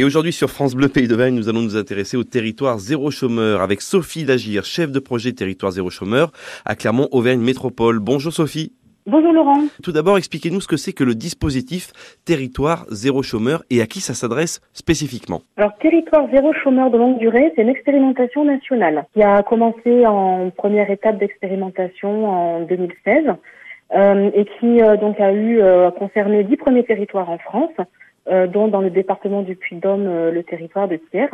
Et aujourd'hui sur France Bleu Pays d'Auvergne, nous allons nous intéresser au territoire zéro chômeur avec Sophie Lagir, chef de projet territoire zéro chômeur à Clermont-Auvergne Métropole. Bonjour Sophie. Bonjour Laurent. Tout d'abord, expliquez-nous ce que c'est que le dispositif Territoire zéro chômeur et à qui ça s'adresse spécifiquement. Alors Territoire zéro chômeur de longue durée, c'est une expérimentation nationale qui a commencé en première étape d'expérimentation en 2016 euh, et qui euh, donc a eu euh, concerné dix premiers territoires en France, dont dans le département du Puy-de-Dôme le territoire de Thiers.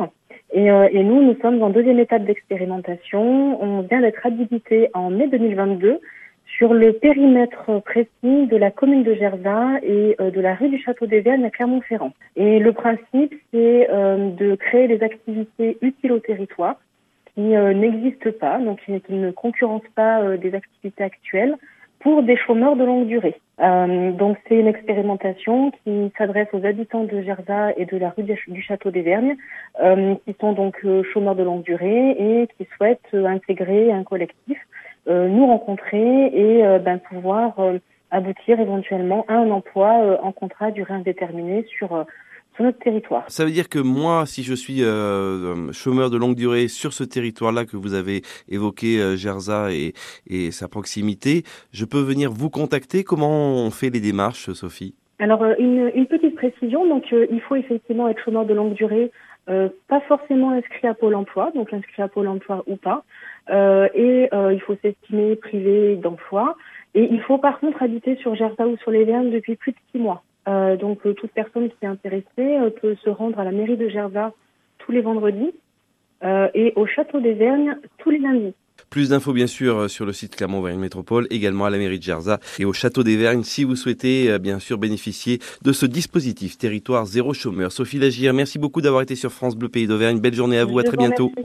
Et, et, nous, nous sommes en deuxième étape d'expérimentation. On vient d'être habilité en mai 2022 sur le périmètre précis de la commune de Gerza et euh, de la rue du Château des Vergnes à Clermont-Ferrand. Et le principe, c'est euh, de créer des activités utiles au territoire qui euh, n'existent pas, donc qui, ne concurrencent pas des activités actuelles pour des chômeurs de longue durée. donc c'est une expérimentation qui s'adresse aux habitants de Gerza et de la rue du Château des Vergnes, qui sont donc chômeurs de longue durée et qui souhaitent intégrer un collectif euh, nous rencontrer et euh, ben, pouvoir euh, aboutir éventuellement à un emploi en contrat durée indéterminée sur sur notre territoire. Ça veut dire que moi, si je suis chômeur de longue durée sur ce territoire-là que vous avez évoqué, euh, Gerza et, et, sa proximité, je peux venir vous contacter. Comment on fait les démarches, Sophie? Alors, une, une, petite précision. Donc, il faut effectivement être chômeur de longue durée, pas forcément inscrit à Pôle Emploi, donc inscrit à Pôle Emploi ou pas. Euh, et euh, il faut s'estimer privé d'emploi. Et il faut par contre habiter sur Gersa ou sur les Vernes depuis plus de six mois. Euh, donc toute personne qui est intéressée peut se rendre à la mairie de Gersa tous les vendredis et au château des Vergnes tous les lundis. Plus d'infos bien sûr sur le site Clermont-Auvergne Métropole, également à la mairie de Gerza et au château des Vergnes si vous souhaitez bien sûr bénéficier de ce dispositif territoire zéro chômeur. Sophie Lagir, merci beaucoup d'avoir été sur France Bleu Pays d'Auvergne. Belle journée à vous, à très bientôt.